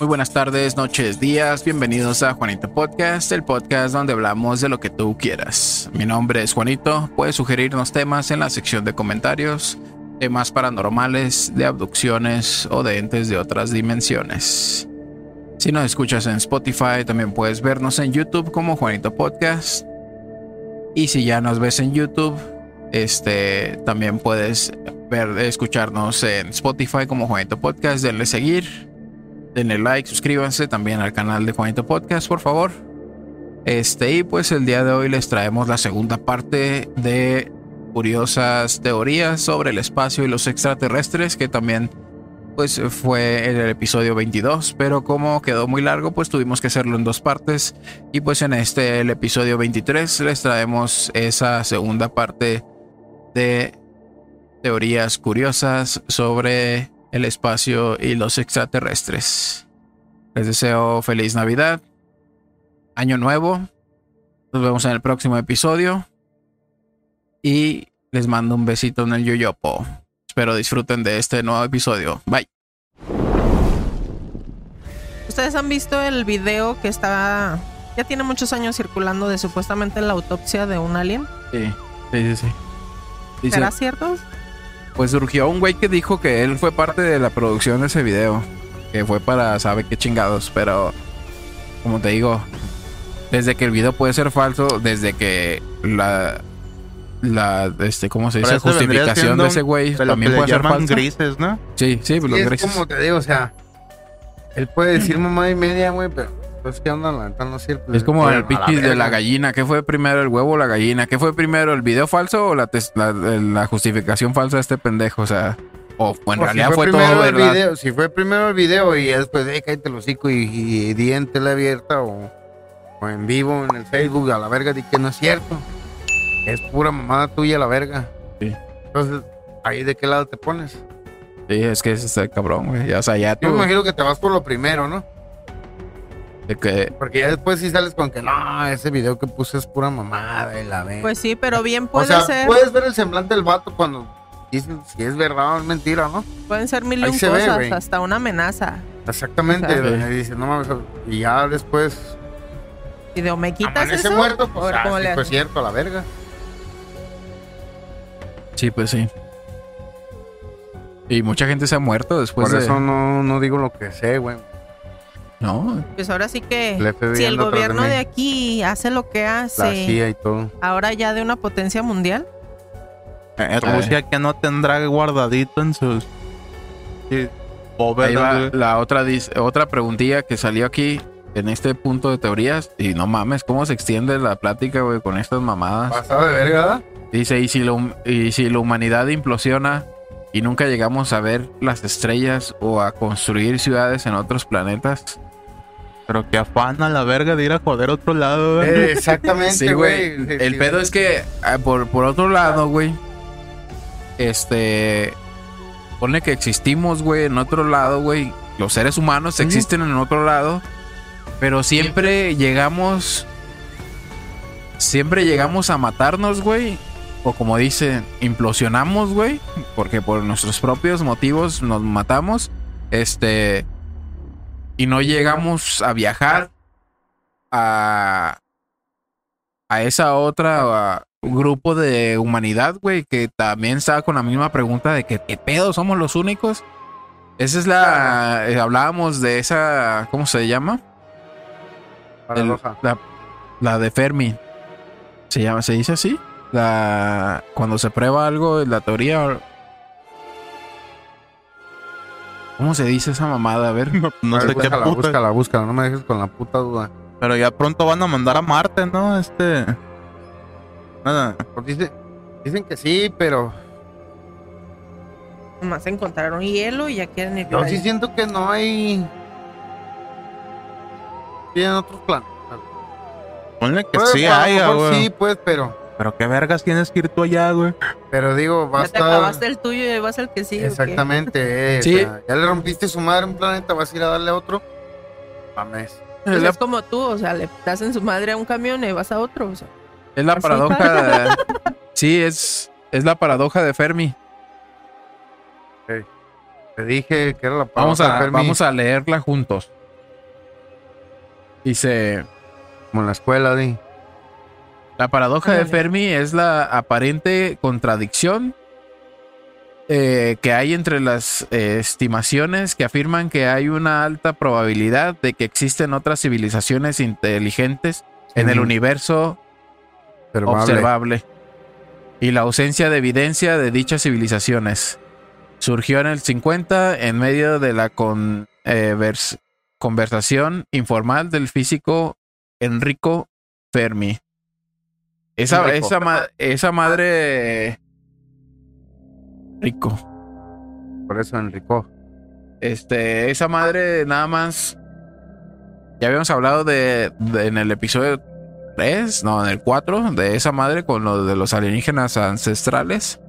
Muy buenas tardes, noches, días. Bienvenidos a Juanito Podcast, el podcast donde hablamos de lo que tú quieras. Mi nombre es Juanito. Puedes sugerirnos temas en la sección de comentarios, temas paranormales, de abducciones o de entes de otras dimensiones. Si nos escuchas en Spotify, también puedes vernos en YouTube como Juanito Podcast. Y si ya nos ves en YouTube, este también puedes ver, escucharnos en Spotify como Juanito Podcast. Denle seguir denle like, suscríbanse también al canal de Juanito Podcast, por favor. Este, y pues el día de hoy les traemos la segunda parte de curiosas teorías sobre el espacio y los extraterrestres, que también pues fue en el episodio 22, pero como quedó muy largo, pues tuvimos que hacerlo en dos partes. Y pues en este, el episodio 23, les traemos esa segunda parte de teorías curiosas sobre el espacio y los extraterrestres. Les deseo feliz Navidad, Año Nuevo. Nos vemos en el próximo episodio. Y les mando un besito en el yoyopo. Espero disfruten de este nuevo episodio. Bye. Ustedes han visto el video que está. Ya tiene muchos años circulando de supuestamente la autopsia de un alien. Sí, sí, sí. sí. ¿Será cierto? Pues surgió un güey que dijo que él fue parte de la producción de ese video. Que fue para sabe qué chingados. Pero, como te digo, desde que el video puede ser falso, desde que la. La, este, ¿cómo se dice? Justificación de ese güey también puede ser falsa. grises, ¿no? Sí, sí, los es grises. como te digo, o sea, él puede decir mamá y media, güey, pero pues que onda la neta no sirve. Es como el pichis de la gallina. ¿Qué fue primero, el huevo o la gallina? ¿Qué fue primero, el video falso o la, la, la justificación falsa de este pendejo? O sea, o en O si realidad fue todo el verdad. video, si fue primero el video y después, eh, cállate el hocico y, y di en tele abierta o, o en vivo en el Facebook a la verga, di que no es cierto. Es pura mamada tuya la verga. Sí. Entonces, ahí de qué lado te pones. Sí, es que es este cabrón, güey. O sea, ya Yo tú. me imagino que te vas por lo primero, ¿no? De que Porque ya después sí sales con que no, ese video que puse es pura mamada y la verga. Pues sí, pero bien o puede sea, ser. puedes ver el semblante del vato cuando dicen si es verdad o es mentira, ¿no? Pueden ser mil y un ve, cosas, hasta una amenaza. Exactamente. Y dice, no mames. Y ya después Y de o me quitas eso. muerto, pues ah, cómo sí, le fue hago. cierto, la verga. Sí, pues sí. Y mucha gente se ha muerto después Por de. eso no, no digo lo que sé, güey. No, Pues ahora sí que El si el de gobierno de aquí hace lo que La hace, CIA y todo. ahora ya de una potencia mundial, Eh, Rusia que no tendrá guardadito en sus sí, ahí va la otra, otra preguntilla que salió aquí en este punto de teorías. Y no mames, ¿cómo se extiende la plática, güey, con estas mamadas? Pasado de verga, ¿verdad? Dice, ¿y si, hum- y si la humanidad implosiona y nunca llegamos a ver las estrellas o a construir ciudades en otros planetas? Pero que afán a la verga de ir a joder a otro lado, güey. Eh, exactamente, Sí, güey. güey. El pedo es que, ah, por, por otro lado, güey, este, pone que existimos, güey, en otro lado, güey. Los seres humanos existen en otro lado, pero siempre llegamos, siempre llegamos a matarnos, güey. O como dicen, implosionamos, güey, porque por nuestros propios motivos nos matamos. Este, y no llegamos a viajar a, a esa otra a un grupo de humanidad, güey, que también estaba con la misma pregunta de que qué pedo, somos los únicos. Esa es la eh, hablábamos de esa, ¿cómo se llama? El- la, la de Fermi. Se llama, se dice así. La cuando se prueba algo, la teoría. ¿Cómo se dice esa mamada? A ver. No A ver, sé qué búscala, puta. búscala, búscala. No me dejes con la puta duda. Pero ya pronto van a mandar a Marte, ¿no? Este. Nada. Pues dice- dicen que sí, pero nomás encontraron hielo y ya quieren ir yo por sí siento que no hay. Tienen otros planes. Ponle que Pues, sí haya, güey. Sí, pues, pero. Pero qué vergas tienes que ir tú allá, güey. Pero digo, va a Ya te acabaste el tuyo y vas al que sigue. ¿o qué? Exactamente, eh, Sí. o sea, ya le rompiste su madre a un planeta, vas a ir a darle a otro. Mames. Pues Es la, es como tú, o sea, le das en su madre a un camión y vas a otro. O sea, es la paradoja. de- sí, es, es la paradoja de Fermi. Te dije que era la Vamos paradoja de a, Fermi, vamos a leerla juntos. Dice, Como en la escuela, di. La paradoja de. Fermi es la aparente contradicción eh, que hay entre las eh, estimaciones que afirman que hay una alta probabilidad de que existen otras civilizaciones inteligentes en el universo Observable. observable y la ausencia de evidencia de dichas civilizaciones. Surgió en el 50 en medio de la con- eh, vers- conversación informal del físico Enrico Fermi. Esa, esa, ma- esa madre... Rico. Por eso Enrico. Este, esa madre nada más. Ya habíamos hablado de, de- en el episodio 3, no, en el 4, de esa madre con lo de los alienígenas ancestrales.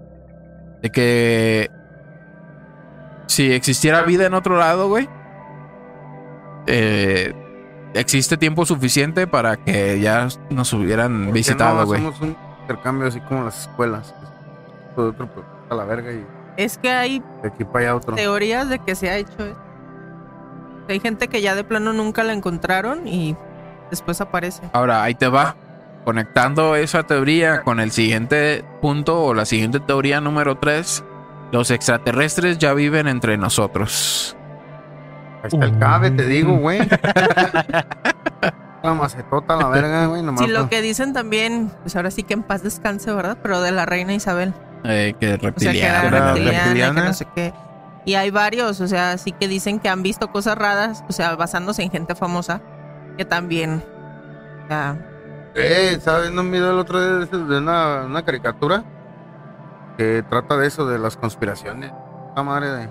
De que si existiera vida en otro lado, güey, eh, existe tiempo suficiente para que ya nos hubieran ¿Por qué visitado, no güey. hacemos un intercambio así como las escuelas? De otro pues, a la verga y Es que hay de aquí para allá otro. teorías de que se ha hecho esto. Hay gente que ya de plano nunca la encontraron y después aparece. Ahora, ahí te va. Conectando esa teoría con el siguiente punto o la siguiente teoría número 3, los extraterrestres ya viven entre nosotros. Ahí está el cabe, te digo, güey. La macetota, la verga, güey. Nomás Sí, lo pa- que dicen también, pues ahora sí que en paz descanse, ¿verdad? Pero de la reina Isabel. Eh, que O sea, que reptiliana. era Era reptiliana, que no sé qué. Y hay varios, o sea, sí que dicen que han visto cosas raras, o sea, basándose en gente famosa, que también. o sea, Eh, ¿sabes? No video el otro día de una, una caricatura que trata de eso, de las conspiraciones. La madre de.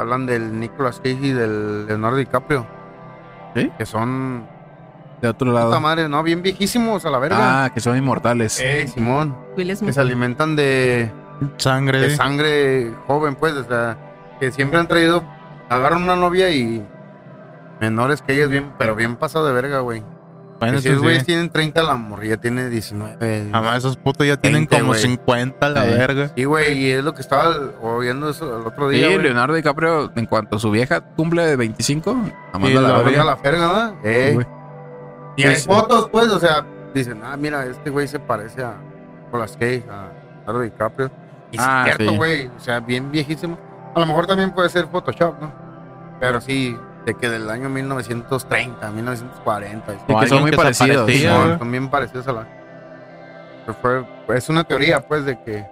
Hablan del Nicolas Cage y del Leonardo DiCaprio. ¿Sí? Que son. De otro Puta lado. madre, no, bien viejísimos a la verga. Ah, que son inmortales. Eh, Simón. Will Que se alimentan de, Sangre. de sangre joven, pues. O sea, que siempre han traído. Agarran una novia y. Menores que ellas, bien, pero bien pasado de verga, güey. Bueno, esos güeyes sí. tienen 30, la morrilla tiene 19. Además, esos putos ya tienen 20, como güey. 50 a la Sí. verga. Sí, güey, y es lo que estaba oyendo eso el otro Sí, día. güey. Leonardo DiCaprio, en cuanto su vieja cumple de 25, nada más Sí, la verga. la verga, ¿verdad? Eh, y hay Sí. fotos, pues, o sea, dicen, ah, mira, este güey se parece a Nicolas Cage, a Leonardo DiCaprio. Y sí Ah, es cierto, sí. güey, o sea, bien viejísimo. A lo mejor también puede ser Photoshop, ¿no? Pero sí, de que del año 1930, 1940. Sí, sí, que son muy parecidos. son- bien parecidos a la... Pero fue- es una teoría, pues, de que...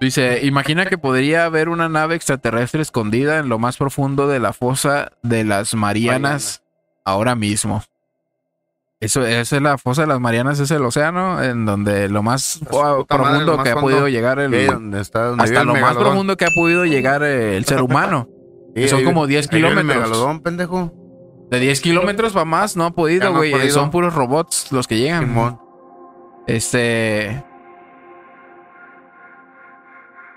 Dice, imagina que podría haber una nave extraterrestre escondida en lo más profundo de la fosa de las Marianas ahora mismo. Eso, esa es la fosa de las Marianas, es el océano en donde lo más madre, profundo lo más que ha podido llegar el, está, hasta el lo más profundo que ha podido llegar el ser humano. Sí, que son como 10 ahí vive el kilómetros. megalodón, pendejo. De 10 kilómetros para más no ha podido, güey. podido. Son puros robots los que llegan. Simón. Este.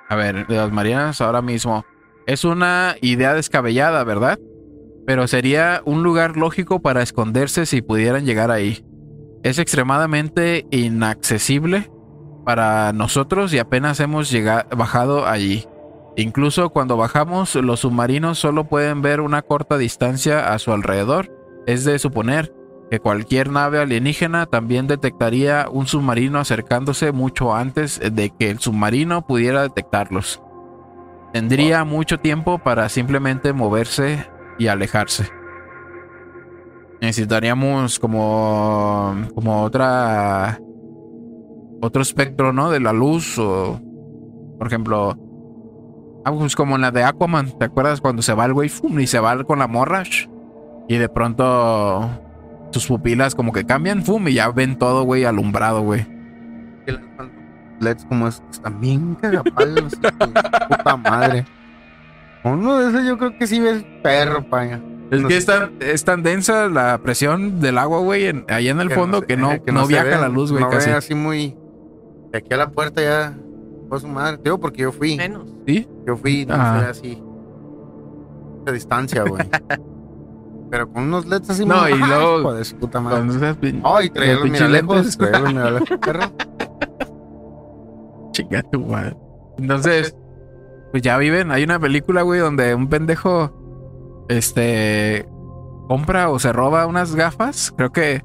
A ver, de las Marianas ahora mismo. Es una idea descabellada, ¿verdad? Pero sería un lugar lógico para esconderse si pudieran llegar ahí. Es extremadamente inaccesible para nosotros y apenas hemos llegado, bajado allí. Incluso cuando bajamos, los submarinos solo pueden ver una corta distancia a su alrededor. Es de suponer que cualquier nave alienígena también detectaría un submarino acercándose mucho antes de que el submarino pudiera detectarlos. Tendría mucho tiempo para simplemente moverse y alejarse. Necesitaríamos como como otra otro espectro, ¿no? De la luz o por ejemplo, ah, pues como en la de Aquaman, ¿te acuerdas cuando se va el güey ¡fum! y se va con la morra? Y de pronto sus pupilas como que cambian, ¡fum! y ya ven todo, güey, alumbrado, güey. LEDs como es, están bien cagapalos. puta madre. Uno de esos yo creo que sí ves perro, paña. Es No que es tan, es tan densa la presión del agua, güey, en- allá en el fondo se- que no, eh, no, viaja ve, la luz, güey, no casi. ve así muy. De aquí a la puerta ya. Pues su madre. Digo porque yo fui. Menos. ¿Sí? Yo fui, no Ah. sé, así. De distancia, güey. Pero con unos LEDs así No, muy- y ¡Ay, luego- hijo de su puta madre. Cuando seas pin- Ay, traía los los pinches miralejos. lentes. Traía los miralejos, perro. Chinga tu madre. Entonces, pues ya viven. Hay una película, güey, donde un pendejo, este, compra o se roba unas gafas. Creo que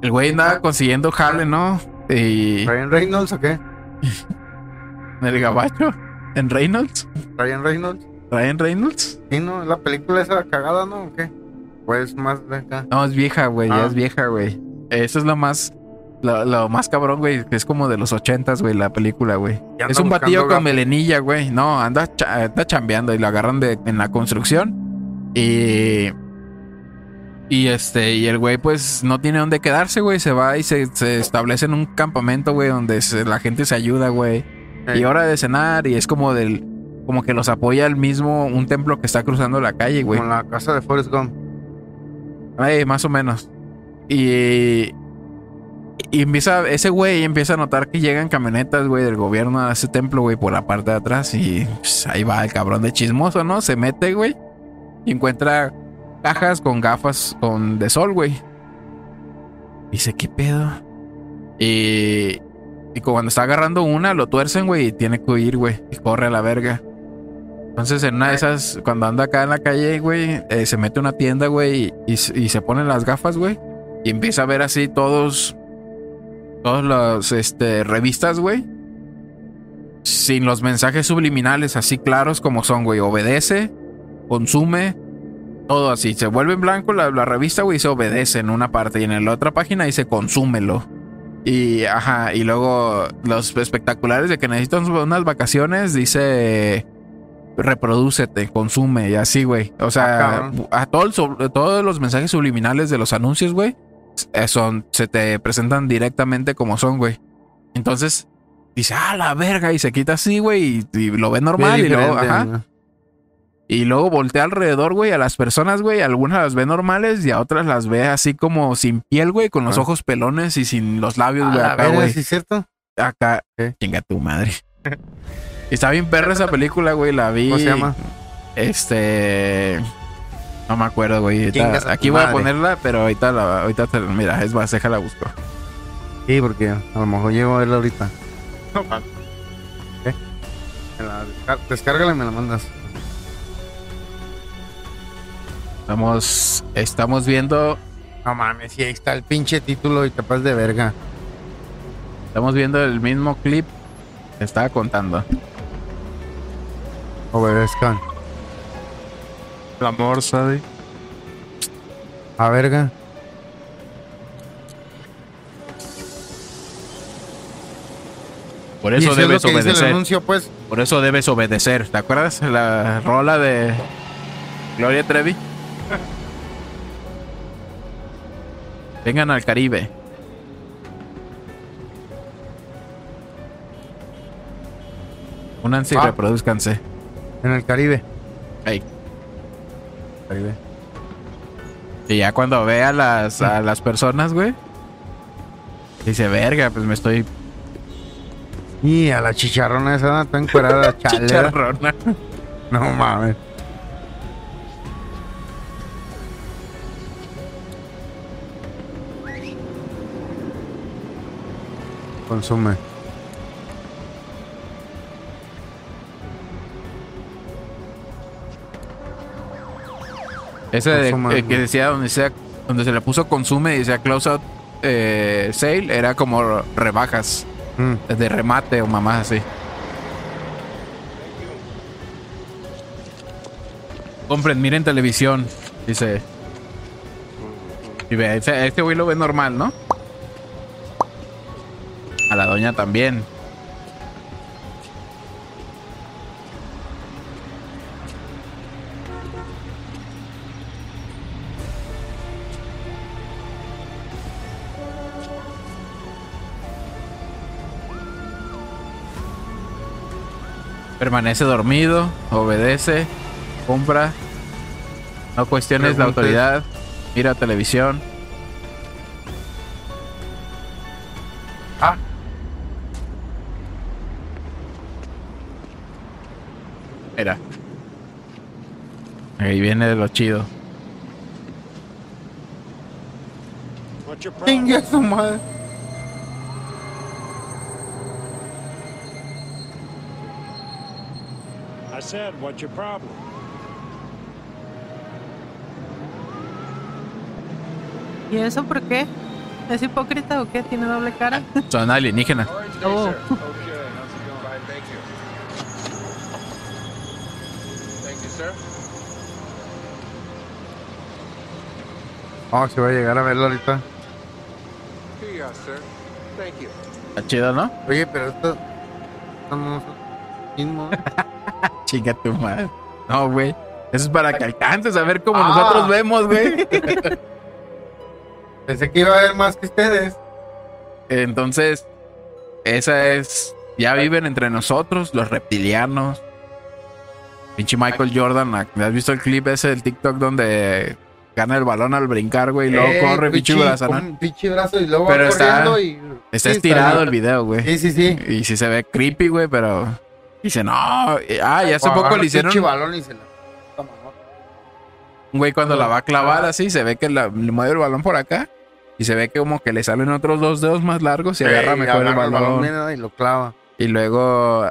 el güey andaba consiguiendo jale, ¿no? Y ¿Ryan Reynolds o qué? En el gabacho, en Reynolds, ¿Ryan Reynolds? Ryan Reynolds. Sí, ¿no? La película esa cagada, ¿no? ¿O qué? Pues más de acá. No, es vieja, güey, ya Ah. es vieja, güey. Eso es lo más, lo, lo más cabrón, güey, que es como de los ochentas, güey, la película, güey. Es un batillo con melenilla, güey. No, anda, anda chambeando y lo agarran de, en la construcción. Y. Y este, y el güey, pues no tiene dónde quedarse, güey. Se va y se, se establece en un campamento, güey, donde se- la gente se ayuda, güey. Ey. Y hora de cenar, y es como del. Como que los apoya el mismo, un templo que está cruzando la calle, güey. Como la casa de Forrest Gump. Ey, más o menos. Y. Y empieza, ese güey empieza a notar que llegan camionetas, güey, del gobierno a ese templo, güey, por la parte de atrás. Y pues, ahí va el cabrón de chismoso, ¿no? Se mete, güey. Y encuentra cajas con gafas con de sol, güey. Dice, ¿qué pedo? Y. Y cuando está agarrando una, lo tuercen, güey, y tiene que huir, güey. Y corre a la verga. Entonces, en una de esas, cuando anda acá en la calle, güey, eh, se mete a una tienda, güey, y, y- y se pone las gafas, güey. Y empieza a ver así todos. Todos los este, revistas, güey. Sin los mensajes subliminales así claros como son, güey. Obedece, consume, todo así. Se vuelve en blanco la, la revista, güey, se obedece en una parte. Y en la otra página dice consúmelo. Y, ajá, y luego los espectaculares de que necesitan unas vacaciones, dice reprodúcete, consume y así, güey. O Ah, sea, cabrón. a todo el todos los mensajes subliminales de los anuncios, güey, eh, son, se te presentan directamente como son, güey. Entonces, dice, ah, la verga, y se quita así, güey, y, y lo ve normal, y luego, ajá. ¿no? Y luego voltea alrededor, güey, a las personas, güey. Algunas las ve normales y a otras las ve así como sin piel, güey, con los Ah. ojos pelones y sin los labios, güey, acá, güey. ¿sí es cierto? Acá, chinga tu madre. Está bien perra esa película, güey. La vi. ¿Cómo se llama? Este. No me acuerdo, güey. Aquí voy a ponerla, pero ahorita la. Ahorita te- mira, es más, déjala busco. Sí, porque a lo mejor llego a verla ahorita. La descar- Descárgala y me la mandas. Estamos. Estamos viendo. No mames, sí, ahí está el pinche título y pasas de verga. Estamos viendo el mismo clip que estaba contando. Obedezcan. El amor, Sadie. A verga. Por y eso es debes el obedecer. anuncio, pues. Por eso debes obedecer. ¿Te acuerdas la rola de Gloria Trevi? Vengan al Caribe. Únanse y Ah. reproduzcanse. En el Caribe. Ey. Caribe. Y ya cuando ve a las, a las personas, güey, dice, verga, pues me estoy Y a la chicharrona esa está encuerada, chale. chicharrona. No mames. Consume. Ese de- eh, que decía donde, sea, donde se le puso consume y decía close out eh, sale, era como rebajas Mm. de remate o mamás así. Compren, miren televisión, dice. Y ve, este güey lo ve normal, ¿no? A la doña también. Permanece dormido, obedece, compra, no cuestiones la autoridad, mira televisión. Ahí viene de lo chido. Chingue su madre. I said, what's your problem? ¿Y eso por qué? ¿Es hipócrita o qué? ¿Tiene doble cara? Son alienígenas. Oh. Okay, Oh, se va a llegar a verlo ahorita. Está chido, ¿no? Oye, pero esto. esto no es mismo. Chinga tu madre. No, güey. Eso es para que alcances a ver cómo Ah. nosotros vemos, güey. Pensé que iba a haber más que ustedes. Entonces, esa es. Ya viven entre nosotros, los reptilianos. Pinche Michael Jordan. ¿Has visto el clip ese del TikTok donde gana el balón al brincar, güey? Y luego Eh, corre, pinche brazo, ¿no? un pinche brazo y luego Pero va está- corriendo y. Está sí, estirado el video, güey. Sí, sí, sí. Y sí se ve creepy, güey, pero. Dice, no. Ah, y hace poco le el hicieron. pinche balón y se la. Un güey cuando la va a clavar así, se ve que la- le mueve el balón por acá. Y se ve que como que le salen otros dos dedos más largos y agarra Eh, y mejor el balón. mira, y lo clava. Y luego,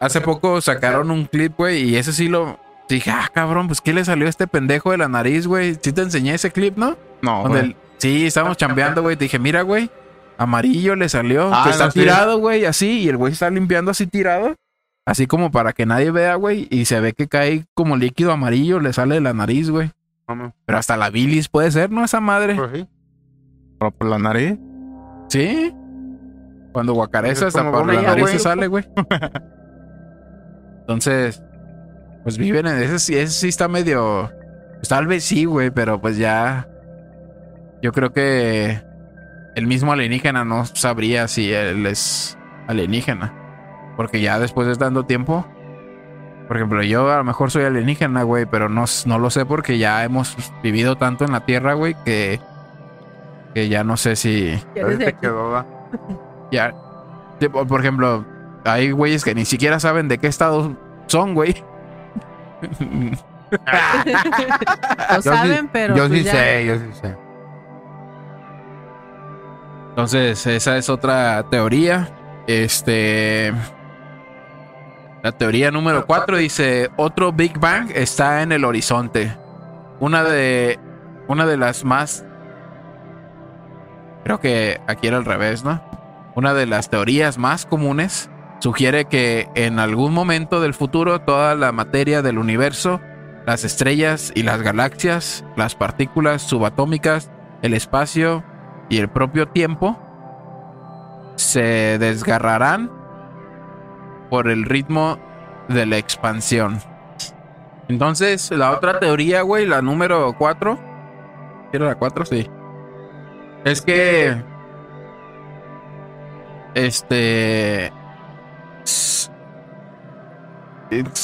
hace poco sacaron un clip, güey, y ese sí lo. Dije, ah, cabrón, pues ¿qué le salió a este pendejo de la nariz, güey? Sí te enseñé ese clip, ¿no? No, Donde el- sí, estábamos chambeando, güey. Te dije, mira, güey, amarillo le salió. Ah, que está no, tirado, güey, así. Y el güey está limpiando así tirado. Así como para que nadie vea, güey. Y se ve que cae como líquido amarillo, le sale de la nariz, güey. Pero hasta la bilis puede ser, ¿no? Esa madre. Pues sí. Pero por la nariz. Sí. Cuando guacareza, Es hasta por la nariz se sale, güey. Entonces, pues viven en ese, sí- ese sí está medio. Pues tal vez sí, güey, pero pues ya. Yo creo que el mismo alienígena no sabría si él es alienígena. Porque ya después de tanto tiempo. Por ejemplo, yo a lo mejor soy alienígena, güey, pero no, no lo sé porque ya hemos vivido tanto en la Tierra, güey, que. Que ya no sé si. Te quedó. Ya. Por ejemplo, hay güeyes que ni siquiera saben de qué estado son, güey. Lo Yo sí- saben, pero. Yo pues sí ya. sé, yo sí sé. Entonces, esa es otra teoría. Este. La teoría número 4 dice: Otro Big Bang está en el horizonte. Una de. Una de las más. Creo que aquí era al revés, ¿no? Una de las teorías más comunes sugiere que en algún momento del futuro toda la materia del universo, las estrellas y las galaxias, las partículas subatómicas, el espacio y el propio tiempo se desgarrarán por el ritmo de la expansión. Entonces, la otra teoría, güey, la número 4. ¿Era la 4? Sí. Es que. Este.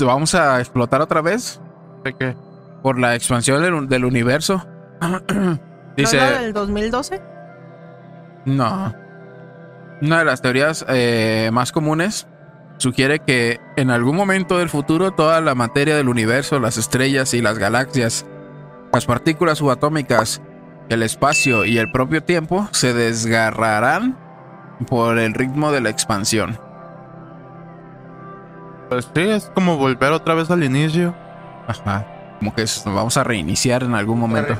Vamos a explotar otra vez. ¿De qué? Por la expansión del, del universo. Dice. ¿No del 2012? No. Una de las teorías eh, más comunes sugiere que en algún momento del futuro toda la materia del universo, las estrellas y las galaxias, las partículas subatómicas, el espacio y el propio tiempo se desgarrarán por el ritmo de la expansión. Pues sí, es como volver otra vez al inicio. Ajá. Como que es- nos vamos a reiniciar en algún momento.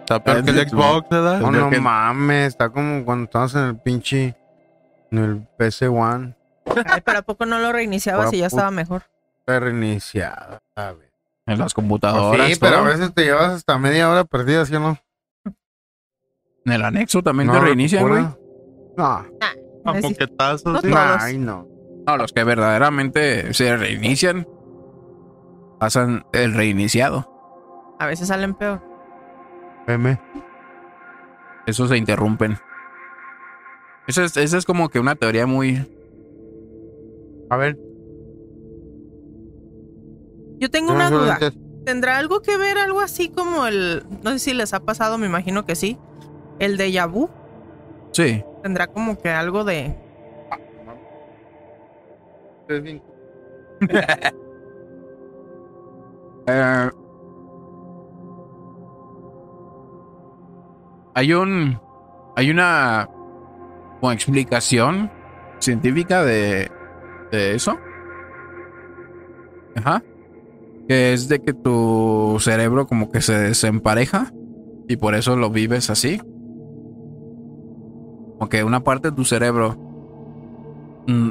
Está peor que el Xbox, ¿verdad? No, no que- mames, está como cuando estabas en el pinche. En el PC One. Ay, pero ¿a poco no lo reiniciabas y ya estaba mejor? Está reiniciado, ¿sabes? En las computadoras. sí, pero a veces te llevas hasta media hora perdida, ¿sí o no? En el anexo también te No, reinician, güey. No, A Ay, sí. moquetazos, No sí. todos. ay, no. No, los que verdaderamente se reinician pasan el reiniciado. A veces salen peor. M. Esos se interrumpen. Esa es, esa es como que una teoría muy. A ver. Yo tengo una duda. ¿Tendrá algo que ver algo así como el... No sé si les ha pasado, me imagino que sí. El de Yabu. Sí. Tendrá como que algo de... es bien- Eh, hay un. Hay una. Explicación científica de. De eso. Ajá. Que es de que tu cerebro como que se desempareja y por eso lo vives así. Como que una parte de tu cerebro mm,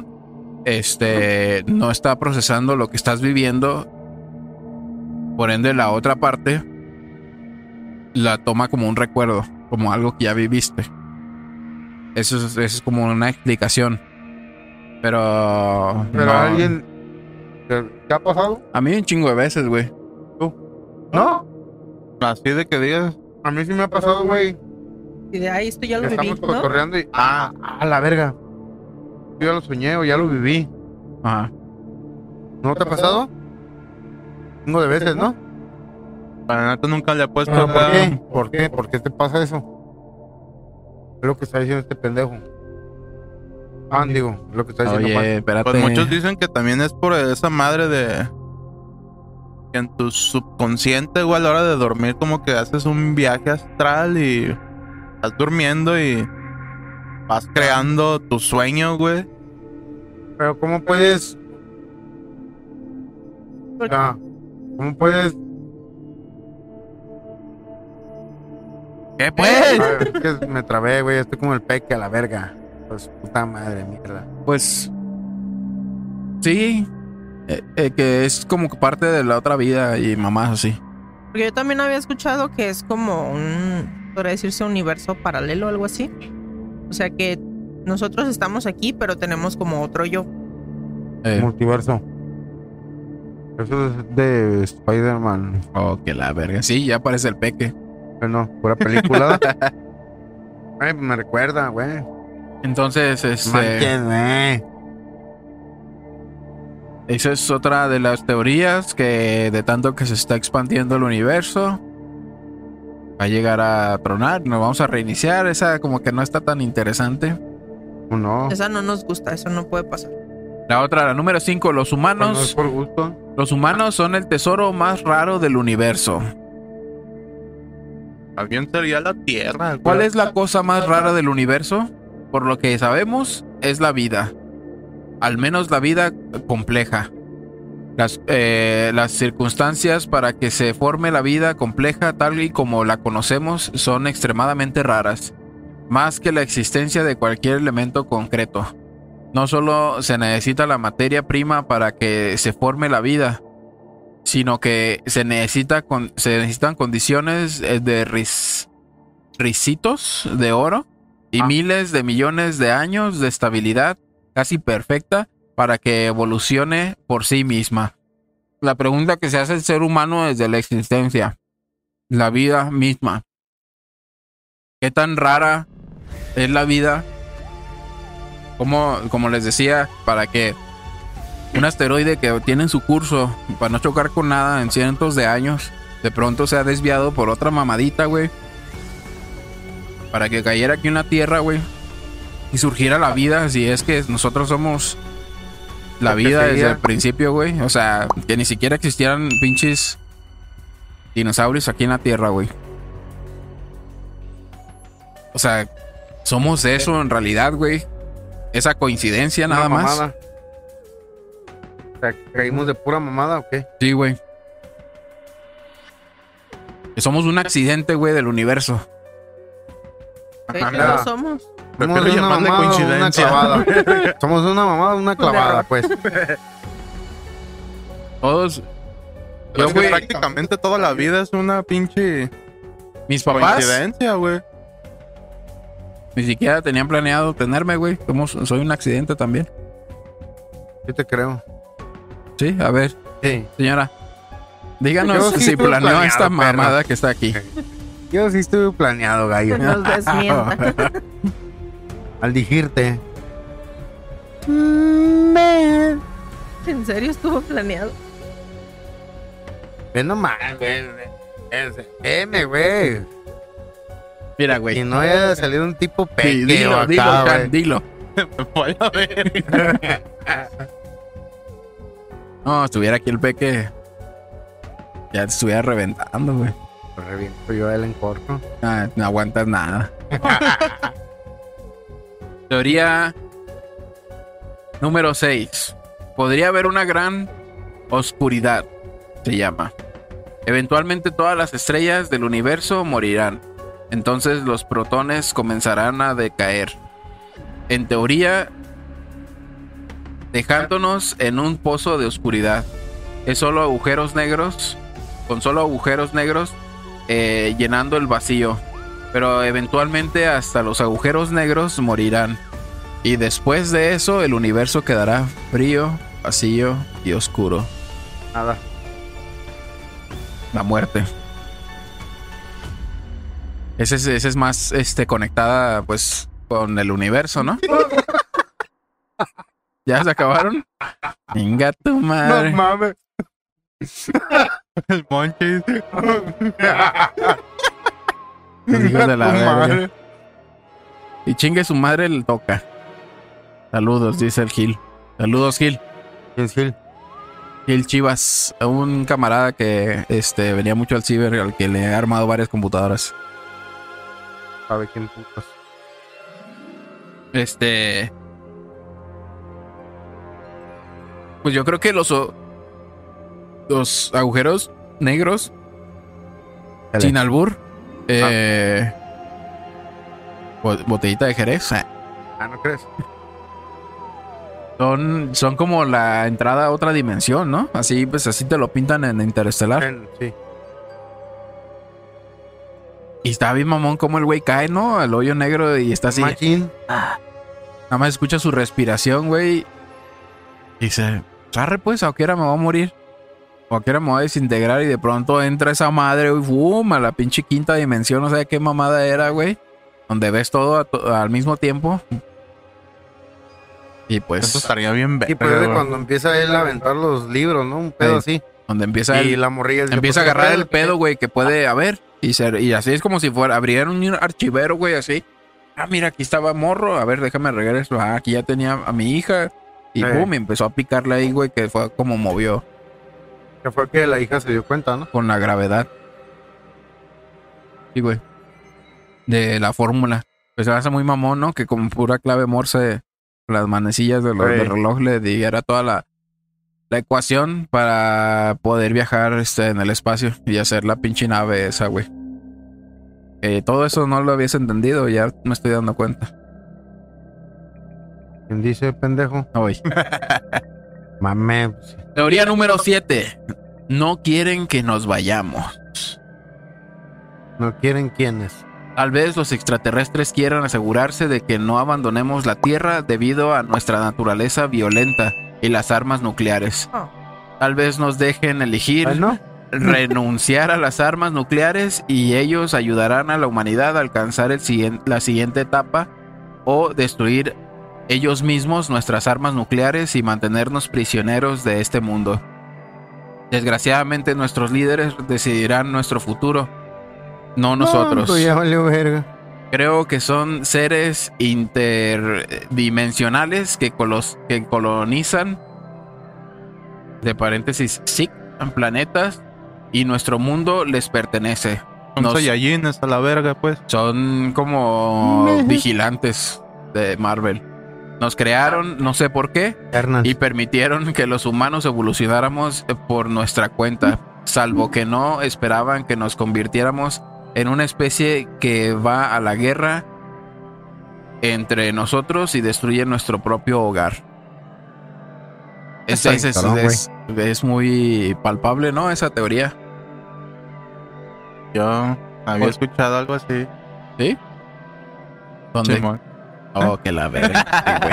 este no está procesando lo que estás viviendo. Por ende, la otra parte la toma como un recuerdo, como algo que ya viviste. Eso es, eso es como una explicación. Pero. Pero no. alguien. ¿Te, ha pasado? A mí un chingo de veces, güey. No. Así de que digas, A mí sí me ha pasado, güey. Y de ahí esto ya lo viví, Estamos ¿no? cotorreando y. Ah, a la verga. Yo ya lo soñé o ya lo viví. Ajá. ¿No te ha pasado? Chingo de veces, ¿no? la neta nunca le he puesto ¿Pero por qué? ¿Por qué? ¿Por qué te pasa eso? Es lo que está diciendo este pendejo. Ah, digo, es lo que está diciendo. Oye, espérate. Pues muchos dicen que también es por esa madre de que en tu subconsciente, güey, a la hora de dormir, como que haces un viaje astral y estás durmiendo y vas creando tu sueño, güey. Pero ¿cómo puedes? Ah, ¿Cómo puedes? ¿Qué pues? ver, es que me trabé, güey. Estoy como el peque a la verga. Pues puta madre, mierda. Pues. Sí. eh, eh, que es como que parte de la otra vida y mamás así. Porque yo también había escuchado que es como un, podría decirse, universo paralelo o algo así. O sea que nosotros estamos aquí, pero tenemos como otro yo. Eh, Multiverso. Eso es de Spider-Man. oh, que la verga. Sí, ya aparece el peque. Bueno, pura película. Ay, me recuerda, güey. Entonces, este. Manches, güey. Esa es otra de las teorías que de tanto que se está expandiendo el universo va a llegar a tronar, nos vamos a reiniciar, esa como que no está tan interesante. ¿O no? Esa no nos gusta, eso no puede pasar. La otra, la número 5, los Pues no es humanos, por gusto. los humanos son el tesoro más raro del universo. Alguien sería la tierra. güey. ¿Cuál es la cosa más rara del universo? Por lo que sabemos, es la vida. Al menos la vida compleja. Las, eh, las circunstancias para que se forme la vida compleja tal y como la conocemos son extremadamente raras. Más que la existencia de cualquier elemento concreto. No solo se necesita la materia prima para que se forme la vida, sino que se, necesita con- se necesitan condiciones eh, de ris- risitos de oro y Ah. miles de millones de años de estabilidad casi perfecta para que evolucione por sí misma. La pregunta que se hace el ser humano desde la existencia, la vida misma. ¿Qué tan rara es la vida? Como, como les decía, para que un asteroide que tiene en su curso para no chocar con nada en cientos de años, de pronto se ha desviado por otra mamadita, güey. Para que cayera aquí una tierra, güey. Y surgiera la vida, si es que nosotros somos la vida desde el principio, güey. O sea, que ni siquiera existieran pinches dinosaurios aquí en la tierra, güey. O sea, somos eso en realidad, güey. Esa coincidencia nada más. O sea, ¿Creímos de pura mamada o qué? Sí, güey. Que somos un accidente, güey, del universo. ¿Qué no somos? Somos una mamada o una coincidencia. clavada. Somos una mamada una clavada, pues. Todos. Yo, güey, prácticamente toda la vida es una pinche mis papás coincidencia, güey. ni siquiera tenían planeado tenerme, güey. Somos, soy un accidente también. Yo te creo. Sí, a ver, Sí. señora. Díganos sí si planeó planeado, esta perro. mamada que está aquí. Yo sí estuve planeado, gallo. Nos desmienta. Al dijirte. ¿En serio estuvo planeado? Ve nomás, güey. Veme, güey. Mira, güey. no haya salido un tipo Sí, pequeño dilo, acá, dilo, güey. Can, dilo. Voy a ver. No, estuviera aquí el peque. Ya te estuviera reventando, güey. Lo reviento yo el encorto. Ah, no aguantas nada. Teoría número 6. Podría haber una gran Oscuridad se llama. Eventualmente todas las estrellas del universo morirán. Entonces los protones comenzarán a decaer. En teoría, dejándonos en un pozo de oscuridad. Es solo agujeros negros, con solo agujeros negros eh, llenando el vacío. Pero eventualmente hasta los agujeros negros morirán. Y después de eso el universo quedará frío, vacío y oscuro. Nada. La muerte. Ese es, ese es más este, conectada pues con el universo, ¿no? ¿Ya se acabaron? Venga tu madre. No mames. El monchis. Hijos de la verga. madre. Y chingue su madre le toca. Saludos, dice el Gil. Saludos, Gil. ¿Quién es Gil? Gil Chivas, un camarada que este, venía mucho al ciber, al que le he armado varias computadoras. ¿Sabe quién putas? Este. Pues yo creo que los, los agujeros negros, Dale. sin albur, eh, bo- botellita de Jerez, eh, Ah, ¿no crees? son, son como la entrada a otra dimensión, ¿no? Así, pues así te lo pintan en Interestelar. En- sí. Y está bien mamón como el güey cae, ¿no? Al hoyo negro y está así. Machín. Nada más escucha su respiración, güey. Y dice, arre pues, a qué hora me voy a morir. O a qué hora me voy a desintegrar. Y de pronto entra esa madre, güey, ¡fum! a la pinche quinta dimensión. No sé qué mamada era, güey. Donde ves todo to- al mismo tiempo. Y pues, Eso estaría bien Y verga, pues es de cuando empieza él a aventar los libros, ¿no? Un pedo así. donde empieza Y el- la morrilla dice, empieza a pues, ¿qué agarrar el pedo, güey, que puede haber. Y, ser, y así es como si fuera, abrieran un archivero, güey, así. Ah, mira, aquí estaba morro. A ver, déjame regreso. Ah, aquí ya tenía a mi hija. Y Eh. boom, y empezó a picarle ahí, güey, que fue como movió Que fue que la hija se dio cuenta, ¿no? con la gravedad. Sí, güey. De la fórmula. Pues se hace muy mamón, ¿no? Que con pura clave morse, las manecillas de los, del reloj le diera toda la, la ecuación para poder viajar este, en el espacio y hacer la pinche nave esa, güey. Eh, todo eso no lo habías entendido, ya me estoy dando cuenta. ¿Quién dice pendejo? Hoy. Mame. Teoría número 7. No quieren que nos vayamos. No quieren quiénes. Tal vez los extraterrestres quieran asegurarse de que no abandonemos la Tierra debido a nuestra naturaleza violenta y las armas nucleares. Oh. Tal vez nos dejen elegir renunciar a las armas nucleares y ellos ayudarán a la humanidad a alcanzar el la siguiente etapa o destruir ellos mismos nuestras armas nucleares y mantenernos prisioneros de este mundo. Desgraciadamente nuestros líderes decidirán nuestro futuro, no nosotros. No, pues. Creo que son seres interdimensionales que, colos- que colonizan, de paréntesis, sí, planetas y nuestro mundo les pertenece. Son Nos- Saiyajines a la verga, pues. Son como vigilantes de Marvel. Nos crearon, no sé por qué, Hernán. y permitieron que los humanos evolucionáramos eh, por nuestra cuenta, salvo que no esperaban que nos convirtiéramos en una especie que va a la guerra entre nosotros y destruye nuestro propio hogar. Es, es- es- es- es muy palpable, ¿no? Esa teoría. Yo había Pues- escuchado algo así. ¿Sí? ¿Dónde? Oh, que la verga.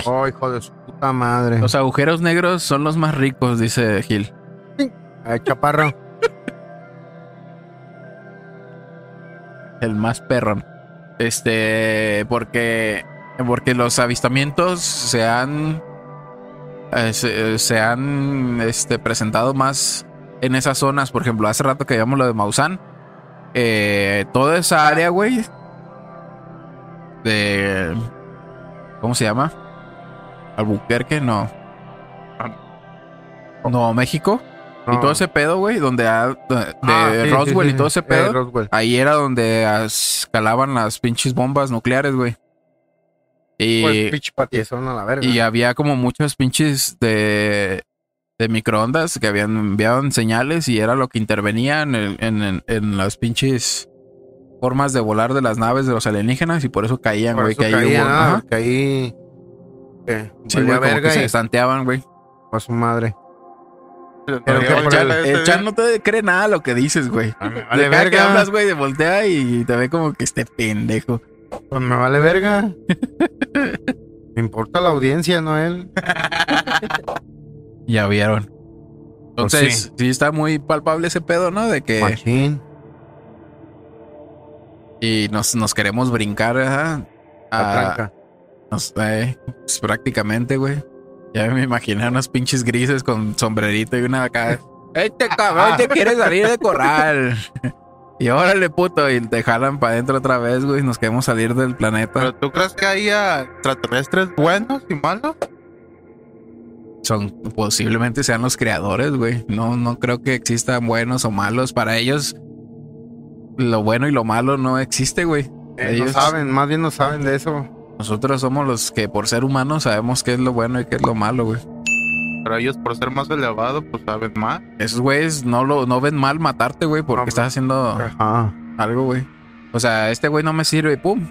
Oh, hijo de su puta madre. Los agujeros negros son los más ricos, dice Gil. Ay, chaparro. El más perrón. Este, porque, porque los avistamientos se han, eh, se, se han, este, presentado más en esas zonas. Por ejemplo, hace rato que veíamos lo de Maussan. eh, toda esa área, güey, de, ¿cómo se llama? Albuquerque, no. Nuevo México. Y No. todo ese pedo, güey, donde de Ah, sí, Roswell sí, y todo ese pedo. Eh. Ahí era donde escalaban las pinches bombas nucleares, güey. Y, Pues pinche patiezón a la verga. y había como muchos pinches de de microondas que habían enviado señales y era lo que intervenía en, el- en, en- en las pinches formas de volar de las naves de los alienígenas y por eso caían, güey. Que ahí caía, hubo- ¿no? ajá. Que ahí. Que Sí, güey, como que verga se y estanteaban, güey. a su madre. Pero Pero que que el Chan- el- El Chan no te cree nada lo que dices, güey. Ah, me De vale cada que verga. hablas, güey, de voltea y te ve como que este pendejo. Pues me vale verga. me importa la audiencia, no él. Ya vieron. Pues Entonces, sí. está muy palpable ese pedo, ¿no? De que Machín. Y nos, nos queremos brincar, La a- nos- eh, pues, prácticamente, güey. Ya me imaginé unos pinches grises con sombrerito y una acá. Este cabrón te quiere salir de corral. Y órale, puto, y te jalan para adentro otra vez, güey. Nos queremos salir del planeta. ¿Pero tú crees que haya extraterrestres buenos y malos? son posiblemente sean los creadores, güey. No, no creo que existan buenos o malos. Para ellos, lo bueno y lo malo no existe, güey. Eh, Ellos- No saben, más bien no saben de eso. Nosotros somos los que por ser humanos sabemos qué es lo bueno y qué es lo malo, güey. Pero ellos por ser más elevados, pues saben más. Esos güeyes no lo no ven mal matarte, güey, porque No, estás haciendo Ajá. algo, güey. O sea, este güey no me sirve y pum.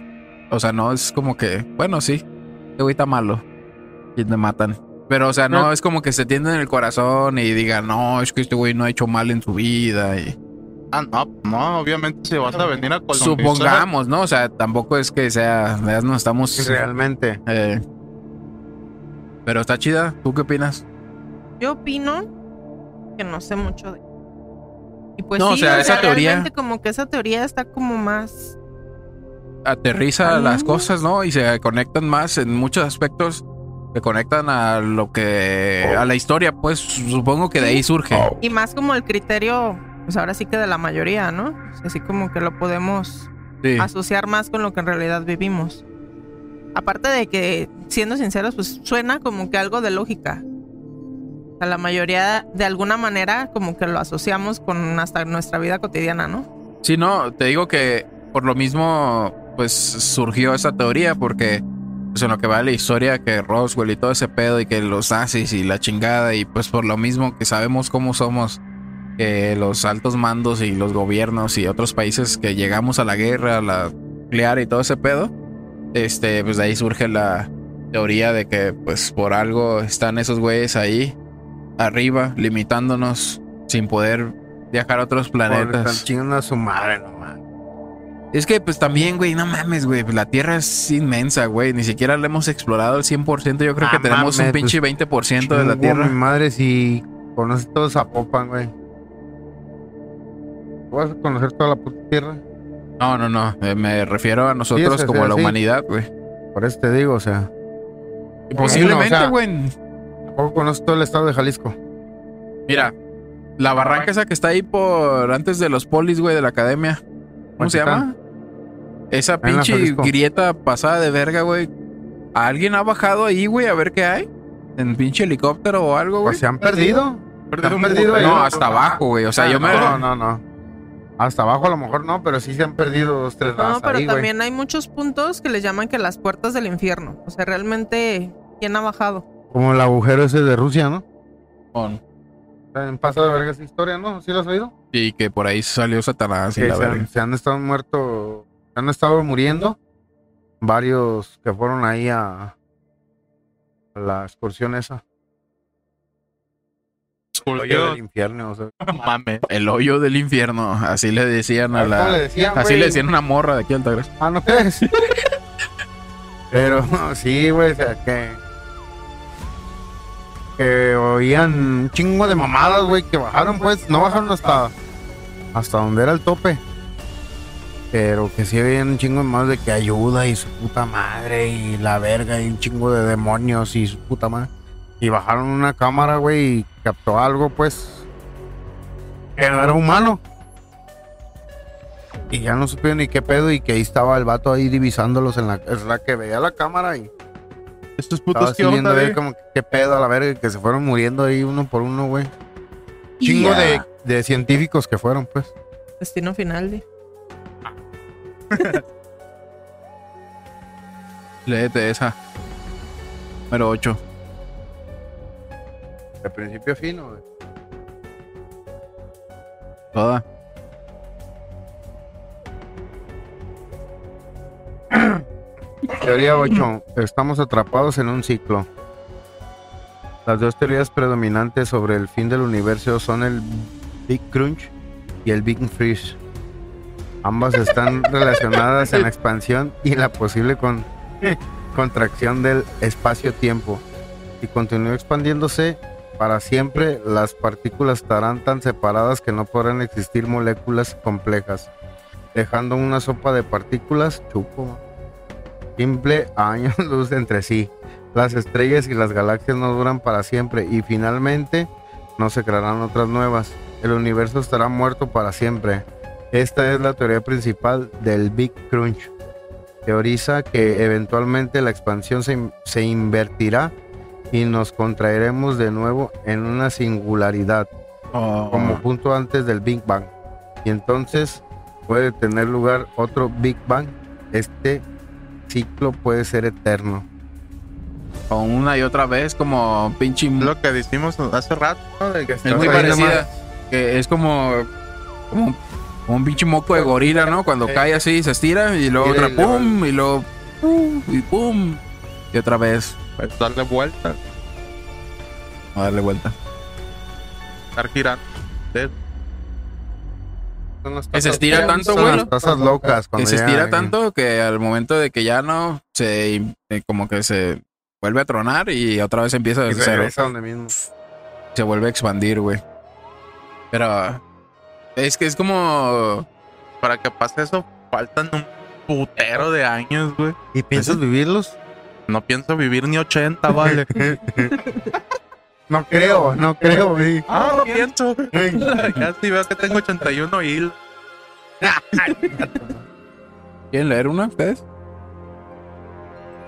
O sea, no es como que, bueno, sí, este güey está malo y te matan. Pero, o sea, no No. es como que se tienden el corazón y digan, no, es que este güey no ha hecho mal en su vida. Y Ah, no, no, obviamente si vas a venir a colonizar. supongamos, ¿no? O sea, tampoco es que sea, ya no estamos. Realmente. eh, pero está chida. ¿Tú qué opinas? Yo opino que no sé mucho de. Y pues No, o sea, esa teoría- como que esa teoría está como más. aterriza las cosas, ¿no? Y se conectan más en muchos aspectos. Se conectan a lo que. a la historia, pues supongo que de ahí surge. Y más como el criterio, pues ahora sí que de la mayoría, ¿no? Así como que lo podemos Sí. asociar más con lo que en realidad vivimos. Aparte de que, siendo sinceros, pues suena como que algo de lógica. O sea, la mayoría, de alguna manera, como que lo asociamos con hasta nuestra vida cotidiana, ¿no? Sí, no, te digo que por lo mismo, pues surgió esa teoría, porque pues, en lo que va la historia, que Roswell y todo ese pedo, y que los nazis y la chingada, y pues por lo mismo que sabemos cómo somos, que los altos mandos y los gobiernos y otros países que llegamos a la guerra, a la nuclear y todo ese pedo, este, pues de ahí surge la teoría de que pues por algo están esos güeyes ahí, arriba, limitándonos, sin poder viajar a otros Están planetas. chingando a su madre nomás. Es que, pues también, güey, no mames, güey. La Tierra es inmensa, güey. Ni siquiera la hemos explorado al 100%. Yo creo Ah, que tenemos un mames, pinche pues, 20% de la Tierra. Mi madre, si conoces todo Zapopan, güey. ¿Vas a conocer toda la puta tierra? No, no, no. Eh, me refiero a nosotros Sí, como a la sí. humanidad, güey. Por eso te digo, o sea. Y Posiblemente, o sea- güey. Tampoco conoces todo el estado de Jalisco. Mira, la barranca esa que está ahí por antes de los polis, güey, de la academia. ¿Cómo se llama? Esa pinche grieta pasada de verga, güey. ¿Alguien ha bajado ahí, güey, a ver qué hay? ¿En pinche helicóptero o algo, güey? Pues se han perdido. Perdido han perdido. No, hasta abajo, güey. O sea, Ah, yo me... No, no, no. Hasta abajo a lo mejor no, pero sí se han perdido dos, tres No, pero ahí, también hay muchos puntos que les llaman que las puertas del infierno. O sea, realmente, ¿quién ha bajado? Como el agujero ese de Rusia, ¿no? Con- En paso de verga esa historia, ¿no? ¿Sí lo has oído? Y que por ahí salió Satanás y la se han, se han estado muertos, se han estado muriendo varios que fueron ahí a, a la excursión esa. El hoyo del infierno, o sea. No mames. El hoyo del infierno, así le decían a ¿Cómo le la. decían, Así le decían a una morra de aquí a Altagracia. Ah, ¿no crees? Pero sí, güey, o sea, que... Que oían un chingo de mamadas, güey, que bajaron, pues, no bajaron hasta... Hasta donde era el tope. Pero que sí oían un chingo más de que ayuda y su puta madre y la verga y un chingo de demonios y su puta madre. Y bajaron una cámara, güey, y captó algo, pues... Que no era humano. Y ya no supieron ni qué pedo y que ahí estaba el vato ahí divisándolos en la... Es la que veía la cámara y Estos putos que viendo onda, ahí güey. como que qué pedo a la verga que se fueron muriendo ahí uno por uno, güey. Chingo de científicos que fueron, pues. Destino final de. Léete esa. Número 8. De principio a fin, güey. Toda. Teoría 8. Estamos atrapados en un ciclo. Las dos teorías predominantes sobre el fin del universo son el Big Crunch y el Big Freeze. Ambas están relacionadas en la expansión y la posible con- contracción del espacio-tiempo. Si continúa expandiéndose para siempre, las partículas estarán tan separadas que no podrán existir moléculas complejas, dejando una sopa de partículas chupo simple a años luz entre sí. Las estrellas y las galaxias no duran para siempre y finalmente no se crearán otras nuevas. El universo estará muerto para siempre. Esta es la teoría principal del Big Crunch. Teoriza que eventualmente la expansión se, se invertirá y nos contraeremos de nuevo en una singularidad Oh. como punto antes del Big Bang. Y entonces puede tener lugar otro Big Bang. Este ciclo puede ser eterno. O una y otra vez, como pinche. Lo que decimos hace rato, ¿no? De que Es muy parecida. Que es como. Como un, pinche moco de gorila, ¿no? Cuando cae así, se estira y luego otra pum, y luego pum, y pum. Y otra vez pues, darle vuelta, a darle vuelta. estar girando. Sí. Son las Que se estira tanto, son güey. las tazas locas. Que cuando se estira tanto que al momento de que ya no, se eh, como que se vuelve a tronar y otra vez empieza desde cero. Se vuelve a expandir, güey. Pero es que es como Para que pase eso, faltan un putero de años, güey. ¿Y piensas vivirlos? No pienso vivir ni 80, vale. No creo, no creo, güey. ah, no pienso. ya sí veo que tengo 81 y ¿Quieren leer una ustedes?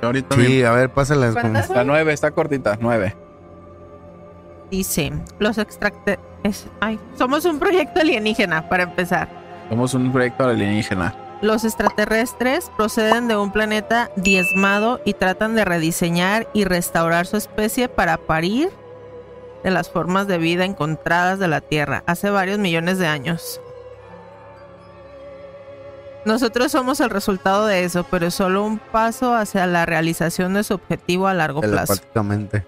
ahorita mismo. Sí, a ver, pásalas. con- ¿Cuántas La nueve está cortita, nueve. Dice, los extracte... es- Ay, somos un proyecto alienígena, para empezar. Somos un proyecto alienígena. Los extraterrestres proceden de un planeta diezmado y tratan de rediseñar y restaurar su especie para parir de las formas de vida encontradas de la Tierra hace varios millones de años. Nosotros somos el resultado de eso, pero es solo un paso hacia la realización de su objetivo a largo plazo. Telepáticamente.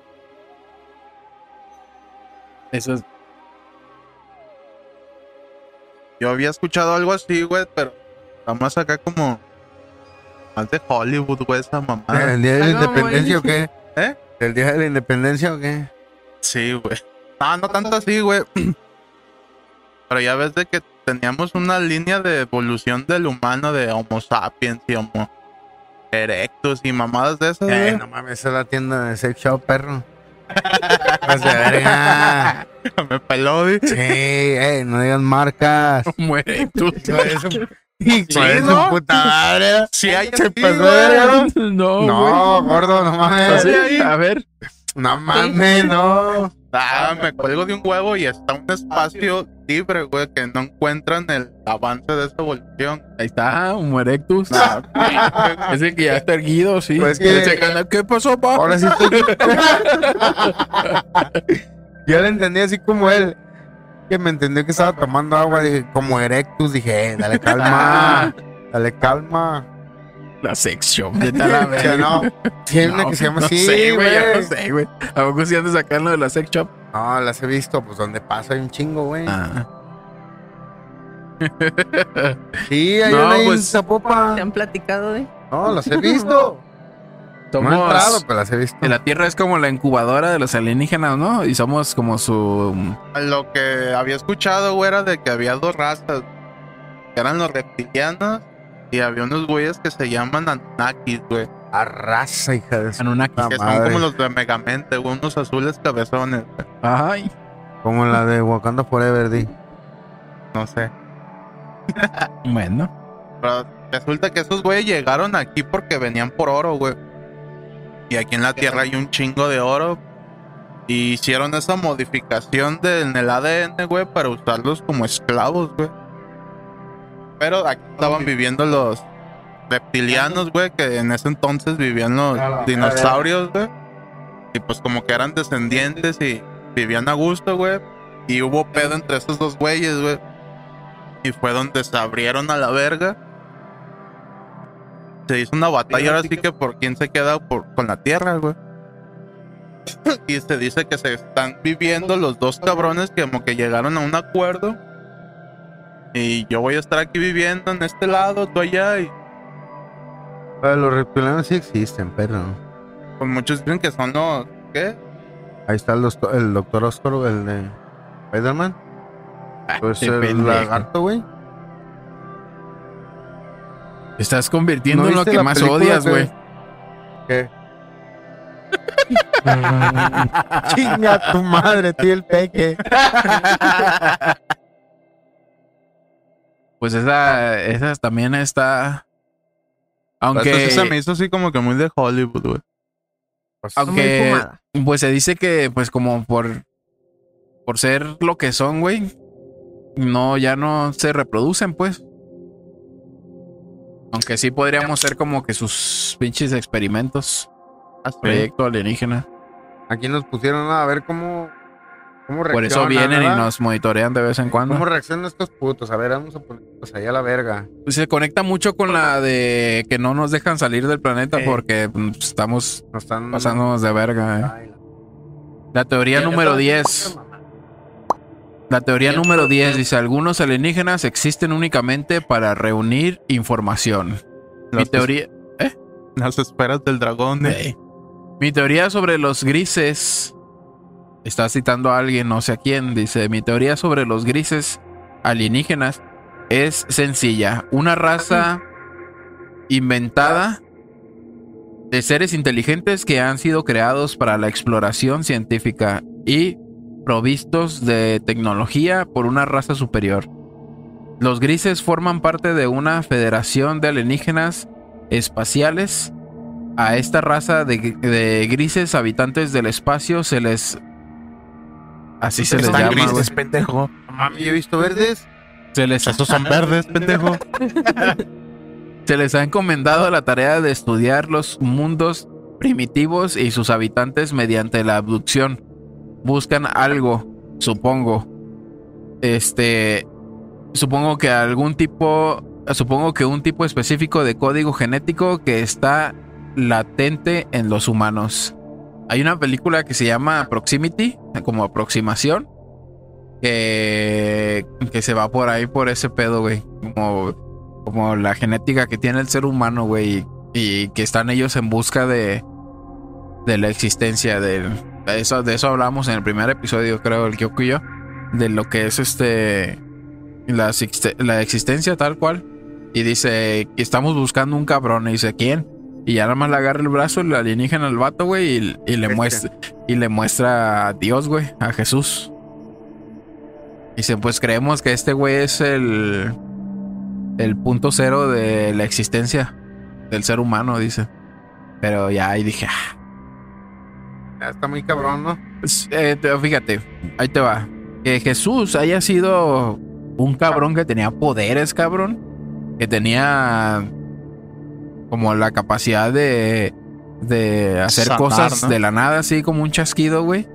Eso es. Yo había escuchado algo así, güey, pero está más acá como. Más de Hollywood, güey, esa mamada. ¿El día de la Algo independencia o qué? ¿Eh? ¿El día de la independencia o qué? Sí, güey. No, no tanto así, güey. Pero ya ves de que teníamos una línea de evolución del humano de Homo sapiens y Homo erectus y mamadas de esas, Eh, güey. no mames, esa es la tienda de sex shop, perro. Vas de verga. Me peló, güey. Sí, eh, no digas marcas. Muere tú. Hijo de su- ¿no? puta madre. Sí, hay Se así, pasó de güey. verga. No, No, gordo, no mames. ¿Sí? A ver. No mames, no. Ah, me cuelgo de un huevo y está un espacio libre, güey, que no encuentran el avance de esa evolución. Ahí está, Homo erectus. Nah, Es el que ya está erguido, sí. Pues que- Ese ¿Qué pasó, pa? Ahora sí estoy... Yo le entendí así como él. Que me entendió que estaba tomando agua. Dije, como erectus. Dije, eh, dale calma. Dale calma. La sección. La Que verga. no. Tiene una No, que se llama no así, sé, güey. ya no sé, güey. ¿A poco si andas sacando de la sex shop? No, las he visto. Pues donde pasa hay un chingo, güey. Ah. Sí, hay No, una pues- Zapopan. ¿Te han platicado de? No, las he visto. No he entrado, Somos. pero las he visto. La Tierra es como la incubadora de los alienígenas, ¿no? Y somos como su. Lo que había escuchado, güey, era de que había dos razas. Que eran los reptilianos y había unos güeyes que se llaman Anunnakis, güey. Arrasa, hija de su Anunnaki. puta Que son como los de Megamente, güey, unos azules cabezones. güey. Ay. Como la de Wakanda Forever, di. No sé. Bueno. Pero resulta que esos güeyes llegaron aquí porque venían por oro, güey. Y aquí en la Tierra hay un chingo de oro. Y hicieron esa modificación de- en el ADN, güey, para usarlos como esclavos, güey. Pero aquí estaban viviendo los reptilianos, güey, que en ese entonces vivían los dinosaurios, güey. Y pues como que eran descendientes y vivían a gusto, güey. Y hubo pedo entre esos dos güeyes, güey. Y fue donde se abrieron a la verga. Se hizo una batalla ahora sí que por quién se queda por, con la tierra, güey. y se dice que se están viviendo los dos cabrones que como que llegaron a un acuerdo. Y yo voy a estar aquí viviendo en este lado, tú allá. Y Ah, Los reptilianos sí existen, pero. pues muchos dicen que son los... ¿Qué? Ahí está el, doctor- el doctor Oscar, el de Spider-Man. Pues Qué el pendejo. lagarto, güey. Estás convirtiendo ¿No en lo que más odias, güey. ¿Qué? Chinga tu madre, tío, el peque. Pues esa, esa también está. Aunque, sí se me hizo así como que muy de Hollywood, güey. Pues, aunque, pues se dice que, pues como por, por ser lo que son, güey, no, ya no se reproducen, pues. Aunque sí podríamos ser como que sus pinches experimentos, proyecto alienígena. Aquí nos pusieron a ver cómo. cómo Por eso reaccionan, vienen y nos monitorean de vez en cuando. ¿Cómo reaccionan estos putos? A ver, vamos a ponerlos ahí a la verga. Pues se conecta mucho con la de que no nos dejan salir del planeta Eh. porque pues, estamos Nos están pasándonos de verga. eh. La teoría número 10. La teoría número 10 dice, algunos alienígenas existen únicamente para reunir información. Mi Las, teoría, las esperas del dragón. eh. Mi teoría sobre los grises. Está citando a alguien, no sé a quién. Dice: Mi teoría sobre los grises alienígenas es sencilla. Una raza inventada de seres inteligentes que han sido creados para la exploración científica y provistos de tecnología por una raza superior. Los grises forman parte de una federación de alienígenas espaciales a esta raza de, de grises habitantes del espacio se les así se les Están llama grises, pendejo. Mami, yo he visto verdes. se les Esos son verdes, pendejo. se les ha encomendado la tarea de estudiar los mundos primitivos y sus habitantes mediante la abducción buscan algo supongo este supongo que algún tipo supongo que un tipo específico de código genético que está latente en los humanos. Hay una película que se llama Proximity, como aproximación, que, que se va por ahí por ese pedo, güey. Como, como la genética que tiene el ser humano, güey. Y que están ellos en busca de, de la existencia del... De eso, de eso hablamos en el primer episodio, creo, el Kyoku y yo. De lo que es este... La, la existencia tal cual. Y dice que estamos buscando un cabrón. Y dice, ¿quién? Y ya nada más le agarra el brazo, le alienígena al vato, güey, y, y le muestra, y le muestra a Dios, güey, a Jesús. Dice, pues creemos que este güey es el, el punto cero de la existencia del ser humano, dice. Pero ya ahí dije, ah, está muy cabrón, ¿no? eh, te- fíjate, ahí te va. Que Jesús haya sido un cabrón que tenía poderes, cabrón. Que tenía como la capacidad de, de hacer Sanar, cosas ¿no? de la nada, así como un chasquido, güey.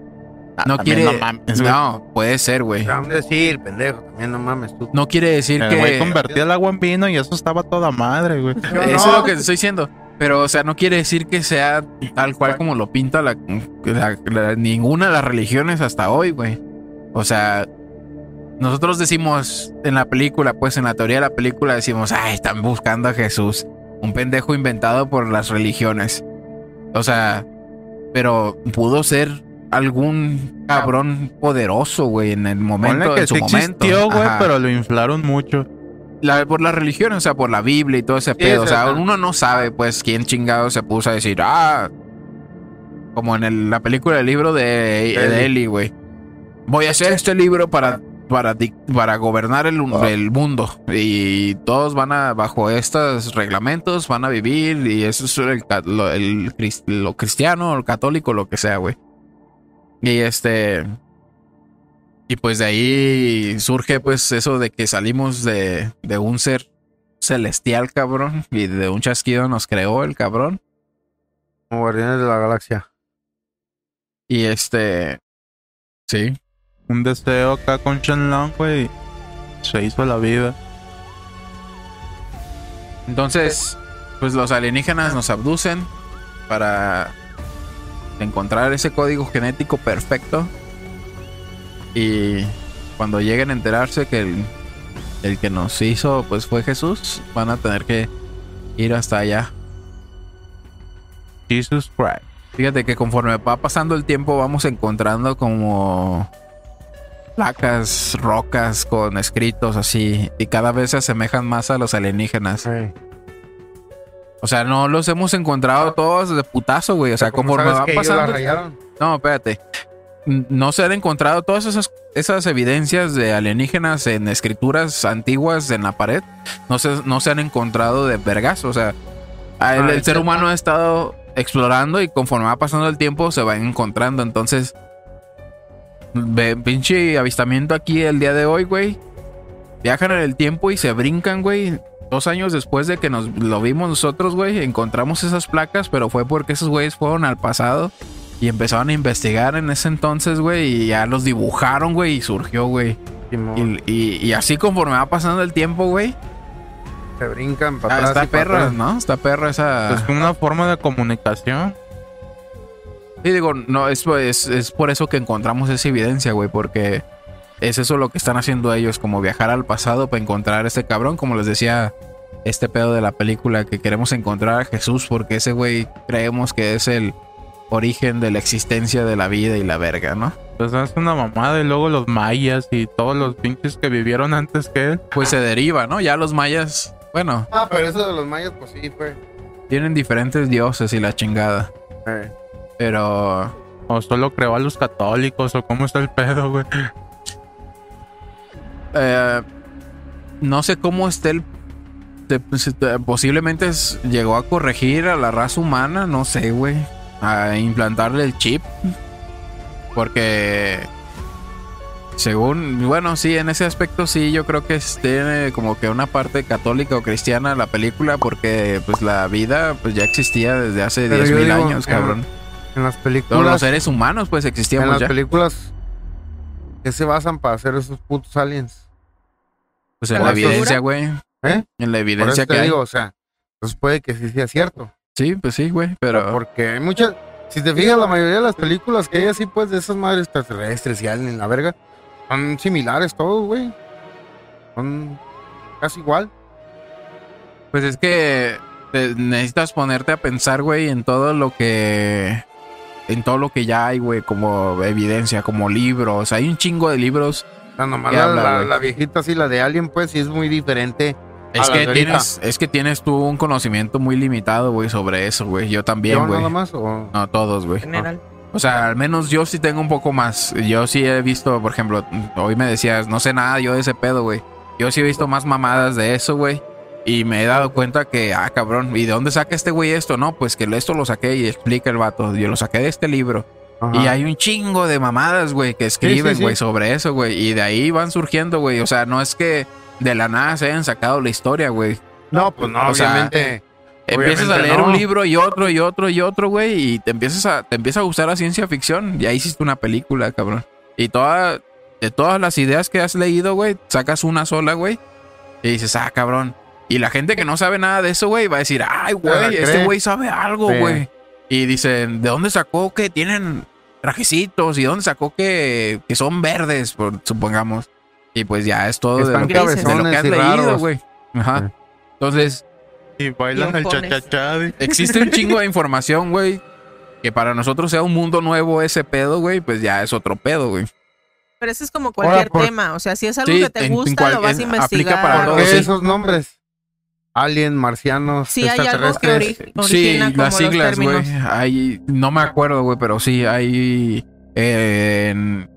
No También quiere. no mames, no, puede ser, güey. ¿Qué van a decir, pendejo? También no mames tú. No quiere decir El güey que. convertía el agua en vino y eso estaba toda madre, güey. Eso es lo que te estoy diciendo. Pero, o sea, no quiere decir que sea tal cual como lo pinta la, la- la- ninguna de las religiones hasta hoy, güey. O sea, nosotros decimos en la película, pues en la teoría de la película decimos, ay, están buscando a Jesús. Un pendejo inventado por las religiones. O sea, pero pudo ser algún cabrón poderoso, güey, en el momento, Ponle que en su sí momento. existió, güey, pero lo inflaron mucho. La, por la religión, o sea, por la Biblia y todo ese pedo. O sea, uno no sabe, pues, quién chingado se puso a decir, ah, como en el- la película del libro de, de Eli, güey. Voy a hacer este libro para, para, para gobernar el, el mundo. Y todos van a, bajo estos reglamentos, van a vivir. Y eso es el, lo, el lo cristiano, el católico, lo que sea, güey. Y este. Y pues de ahí surge pues eso de que salimos de, de un ser celestial, cabrón. Y de un chasquido nos creó el cabrón. Como Guardianes de la Galaxia. Y este. Sí. Un deseo acá con Shenlong, güey. y Se hizo la vida. Entonces, pues los alienígenas nos abducen para encontrar ese código genético perfecto. Y cuando lleguen a enterarse que el, el que nos hizo pues fue Jesús, van a tener que ir hasta allá. Jesus Christ. Fíjate que conforme va pasando el tiempo vamos encontrando como placas, rocas con escritos así y cada vez se asemejan más a los alienígenas. O sea, no los hemos encontrado todos de putazo, güey. O sea, ¿Cómo conforme va pasando. No, espérate. No se han encontrado todas esas, esas evidencias de alienígenas en escrituras antiguas en la pared. No se, no se han encontrado de vergas. O sea, Ah, el el ser ser- humano ha estado explorando y conforme va pasando el tiempo se va encontrando. Entonces, ve, pinche avistamiento aquí el día de hoy, güey. Viajan en el tiempo y se brincan, güey. Dos años después de que nos lo vimos nosotros, güey, encontramos esas placas, pero fue porque esos güeyes fueron al pasado y empezaron a investigar en ese entonces, güey, y ya los dibujaron, güey, y surgió, güey. Y, y- y así conforme va pasando el tiempo, güey. Se brincan para ah, atrás. está y perra, atrás. ¿no? Está perra esa. Es como una forma de comunicación. Sí, digo, no, es, es, es por eso que encontramos esa evidencia, güey, porque es eso lo que están haciendo ellos, como viajar al pasado para encontrar a este cabrón, como les decía este pedo de la película, que queremos encontrar a Jesús porque ese güey creemos que es el origen de la existencia de la vida y la verga, ¿no? Pues es una mamada. Y luego los mayas y todos los pinches que vivieron antes que él. Pues se deriva, ¿no? Ya los mayas, bueno, Ah, pero eso de los mayas, pues sí, fue. tienen diferentes dioses y la chingada, Eh, pero O solo creó a los católicos. O cómo está el pedo, güey. Eh, no sé cómo esté el. pues, posiblemente llegó a corregir a la raza humana, no sé, güey. A implantarle el chip. Porque. Según. Bueno, sí, en ese aspecto sí, yo creo que tiene como que una parte católica o cristiana la película. Porque pues la vida pues ya existía desde hace Pero yo 10.000 digo, años, en- cabrón. en las Todos los películas. seres humanos pues En existíamos las ya. películas. ¿Qué se basan para hacer esos putos aliens? Pues en ¿Por la eso? evidencia, güey. ¿Eh? En la Por evidencia eso que te hay. digo, o sea, pues puede que sí sea cierto. Sí, pues sí, güey. Pero. Porque hay muchas. Si te fijas, la mayoría de las películas que hay así, pues, de esas madres extraterrestres y alien, la verga, son similares todos, güey. Son casi igual. Pues es que te- necesitas ponerte a pensar, güey, en todo lo que. En todo lo que ya hay, güey, como evidencia, como libros. Hay un chingo de libros. O sea, nomás ¿Qué la, habla, la- la viejita así, la de Alien, pues, sí es muy diferente. Es que, tienes, es que tienes tú un conocimiento muy limitado, güey, sobre eso, güey. Yo también, ¿Yo güey. nada más? O... No, todos, güey. general. O sea, al menos yo sí tengo un poco más. Yo sí he visto, por ejemplo, hoy me decías, no sé nada yo de ese pedo, güey. Yo sí he visto más mamadas de eso, güey. Y me he dado cuenta que, ah, cabrón, ¿y de dónde saca este güey esto? No, pues que esto lo saqué y explica el vato. Yo lo saqué de este libro. Ajá. Y hay un chingo de mamadas, güey, que escriben, sí, sí. güey, sobre eso, güey. Y de ahí van surgiendo, güey. O sea, no es que de la nada se hayan sacado la historia, güey. No, pues no, O sea, obviamente. Empiezas a leer no. un libro y otro y otro y otro, güey, y te empiezas a te empieza a gustar la ciencia ficción. Y ahí hiciste una película, cabrón. Y toda de todas las ideas que has leído, güey, sacas una sola, güey. Y dices, "Ah, cabrón." Y la gente que no sabe nada de eso, güey, va a decir, "Ay, güey, este güey sabe algo, Sí. güey." Y dicen, "¿De dónde sacó que tienen trajecitos y dónde sacó que, que son verdes, por, supongamos?" Y pues ya es todo de lo, que, de lo que has leído, güey. Ajá. Entonces, Y bailan el chachachá. existe un chingo de información, güey. Que para nosotros sea un mundo nuevo ese pedo, güey, pues ya es otro pedo, güey. Pero eso es como cualquier por- tema. O sea, si es algo Sí, que te en- en gusta, cual- lo vas a investigar. aplica para ¿Por todo, qué sí. esos nombres? Alien, marcianos, Sí, hay algo que Sí, las siglas, güey. no me acuerdo, güey, pero sí, hay. eh, en-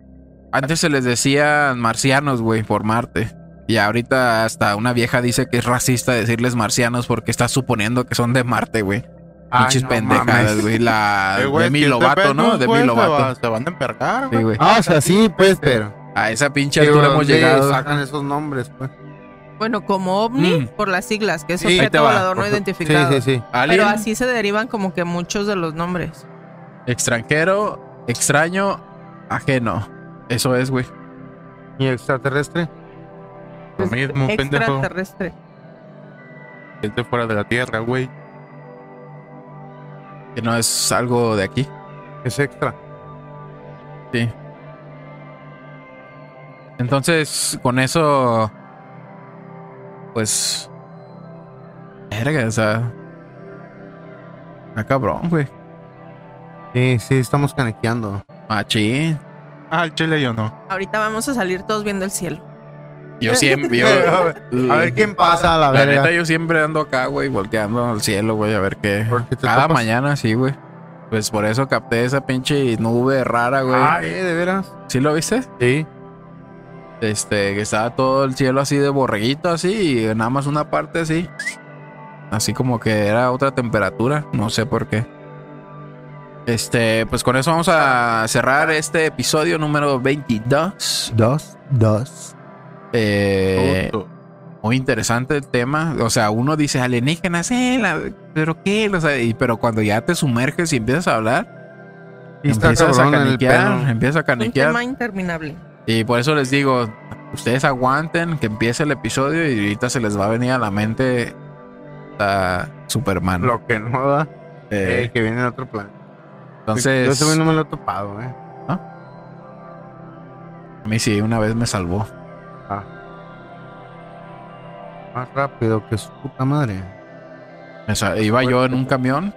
antes se les decía marcianos, güey, por Marte. Y ahorita hasta una vieja dice que es racista decirles marcianos porque está suponiendo que son de Marte, güey. Pinches no pendejadas, güey. La Eh, si este Lovato, ¿no? Venus, Demi güey, se va- Lovato. Se van a empergar, Sí, güey. Ah, o sea, sí, pues, pero. A esa pinche altura hemos ¿dónde llegado. sacan esos nombres, pues. Bueno, como ovni, Mm. por las siglas, que es Sí, objeto volador no identificado. Sí, sí, sí. Alien, Pero así se derivan como que muchos de los nombres. extranjero, extraño, ajeno. Eso es, güey. ¿Y extraterrestre? Lo mismo, pendejo. Extraterrestre. Es de fuera de la tierra, güey. Que no es algo de aquí. Es extra. Sí. Entonces, con eso. Pues. Verga, o sea. Ah, cabrón, güey. Sí, sí, estamos canequeando. Machín. Ah, el chile yo no. Ahorita vamos a salir todos viendo el cielo. Yo siempre. Yo, a, ver, quién pasa a la La verga. neta, yo siempre ando acá, güey, volteando al cielo, güey, a ver qué. ¿Por qué Cada tapas? mañana, sí, güey. Pues por eso capté esa pinche nube rara, güey. Ay, ¿de veras? ¿Sí lo viste? Sí. Este, que estaba todo el cielo así de borreguito, así, y nada más una parte así. Así como que era otra temperatura, no sé por qué. Este, pues con eso vamos a cerrar este episodio número 22. Dos, dos. Eh, muy interesante el tema. O sea, uno dice alienígenas, eh, la- pero qué, o sea, y- pero cuando ya te sumerges y empiezas a hablar, Y empiezas a caniquear, empiezas a Un caniquear. tema interminable. Y por eso les digo, ustedes aguanten que empiece el episodio y ahorita se les va a venir a la mente a Superman. Lo que no da. Eh, eh, que viene de otro planeta. Entonces, Yo ese güey no me lo he topado, eh. a mí sí, una vez me salvó. Más rápido que su puta madre. Me sa- iba yo en un camión,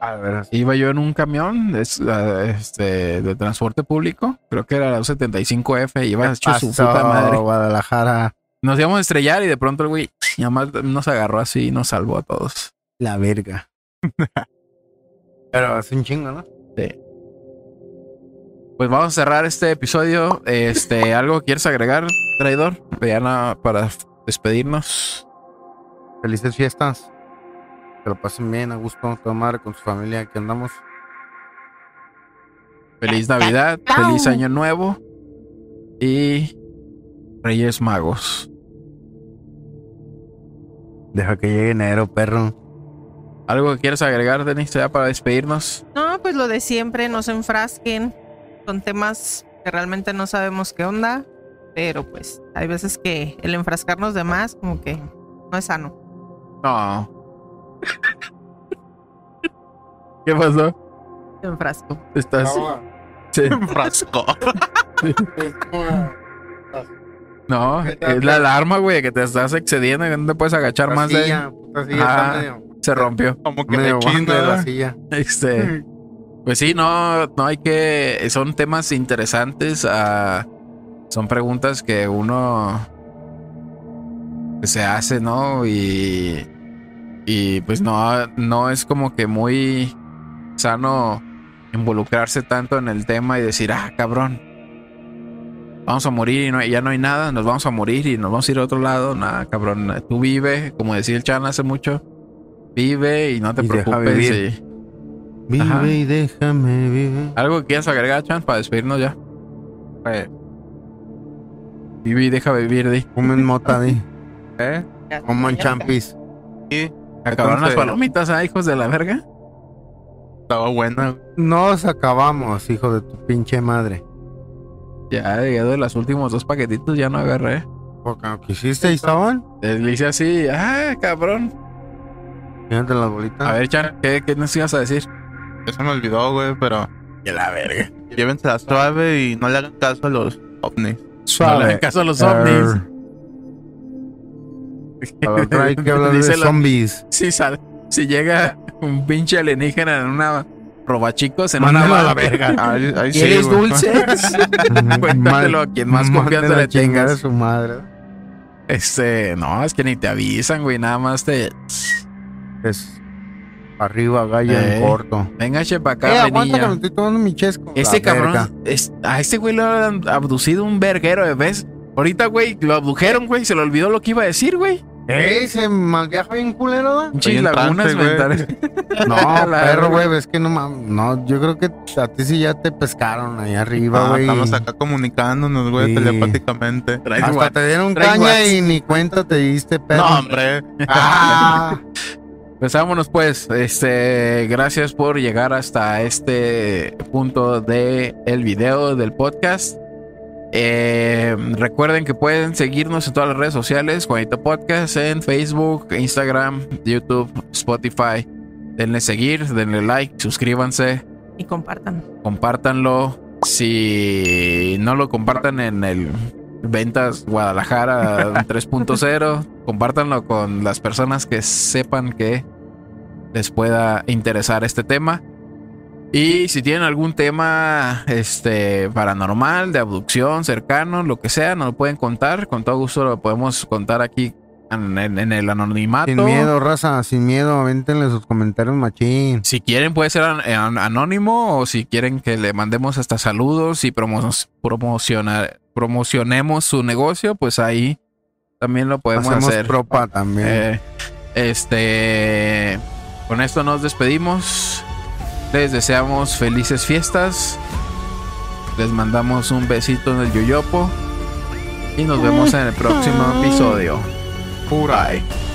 A ver, iba yo en un camión es, ah, este, de transporte público, creo que era la 75F, iba hecho su puta madre. Guadalajara. Nos íbamos a estrellar y de pronto el güey nada más nos agarró así y nos salvó a todos. La verga. Pero hace un chingo, ¿no? Pues vamos a cerrar este episodio. Este, ¿algo quieres agregar, traidor? Nada para despedirnos. Felices fiestas. Que lo pasen bien, a gusto, toda madre con su familia que andamos. Feliz Navidad, feliz Año Nuevo y Reyes Magos. Deja que llegue enero, perro. ¿Algo que quieras agregar, Denis, ya para despedirnos? No, pues lo de siempre, no se enfrasquen con temas que realmente no sabemos qué onda, pero pues hay veces que el enfrascarnos de más como que no es sano. No. ¿Qué pasó? Me enfrasco. Estás. Sí. Frasco. No, es la alarma, güey, que te estás excediendo y no te puedes agachar más de. Se rompió. Como que medio me de la silla. Este. Pues sí, no, no hay que. Son temas interesantes. ah, son preguntas que uno que se hace, ¿no? Y. Y pues no, no es como que muy sano involucrarse tanto en el tema y decir, ah, cabrón. Vamos a morir y no, ya no hay nada, nos vamos a morir y nos vamos a ir a otro lado. Nada, cabrón. Tú vive, como decía el Chan hace mucho. Vive y no te Y deja preocupes. vivir. y- Ajá. Vive y déjame vivir. ¿Algo que quieras agregar, Chan, para despedirnos ya? Vive y deja vivir, di. Comen mota, di. ¿Eh? Coman champis. Acabaron las palomitas, ¿ah, hijos de la verga? Estaba buena. Nos acabamos, hijo de tu pinche madre. Ya, de los últimos dos paquetitos, ya no agarré. Porque lo que hiciste ahí estaban. Le hice así, ah, cabrón. Fíjate las bolitas. A ver, Chan, ¿qué, qué nos ibas a decir? Se me olvidó, güey, pero. Que la verga. Llévensela suave y no le hagan caso a los ovnis. No le hagan caso a los ovnis. A ver, otra hay que hablar de zombies. Si, sal- si llega un pinche alienígena en una robachicos, en una Mándalo a la van, verga. Sí, ¿Quieres dulces? Cuéntaselo a quien más confianza le tengas. su madre. Este, no, es que ni te avisan, güey, nada más te. Es arriba, gallo Eh. en corto. Venga, che, para Eh, acá, aguanta que me estoy tomando mi chesco. Este La verga. cabrón, es- a este güey lo han abducido un verguero de vez. Ahorita, güey, lo abdujeron, güey, se le olvidó lo que iba a decir, güey. Eh, se malviaja bien culero, ¿da? Pinches lagunas mentales. No, La perro, güey, es que no mames. No, yo creo que a ti sí ya te pescaron ahí arriba, Ah, güey. estamos acá comunicándonos, güey, Sí. telepáticamente. Hasta te dieron caña y ni cuenta te diste, perro. No, hombre. Ah, Pues vámonos pues. Este, gracias por llegar hasta este punto de el video del podcast. Eh, recuerden que pueden seguirnos en todas las redes sociales, Juanito Podcast, en Facebook, Instagram, YouTube, Spotify. Denle seguir, denle like, suscríbanse, Y compartan. compártanlo. Si no lo compartan en el Ventas Guadalajara 3.0, compártanlo con las personas que sepan que les pueda interesar este tema. Y si tienen algún tema este paranormal, de abducción, cercano, lo que sea, nos lo pueden contar. Con todo gusto lo podemos contar aquí en, en- en el anonimato. Sin miedo, raza, sin miedo, avéntenle sus comentarios machín. Si quieren puede ser an- an- anónimo o si quieren que le mandemos hasta saludos y promo- promocionar, promocionemos su negocio, pues ahí también lo podemos Hacemos hacer. propa también. Eh, este, con esto nos despedimos. Les deseamos felices fiestas. Les mandamos un besito en el yoyopo. Y nos vemos en el próximo episodio. Bye.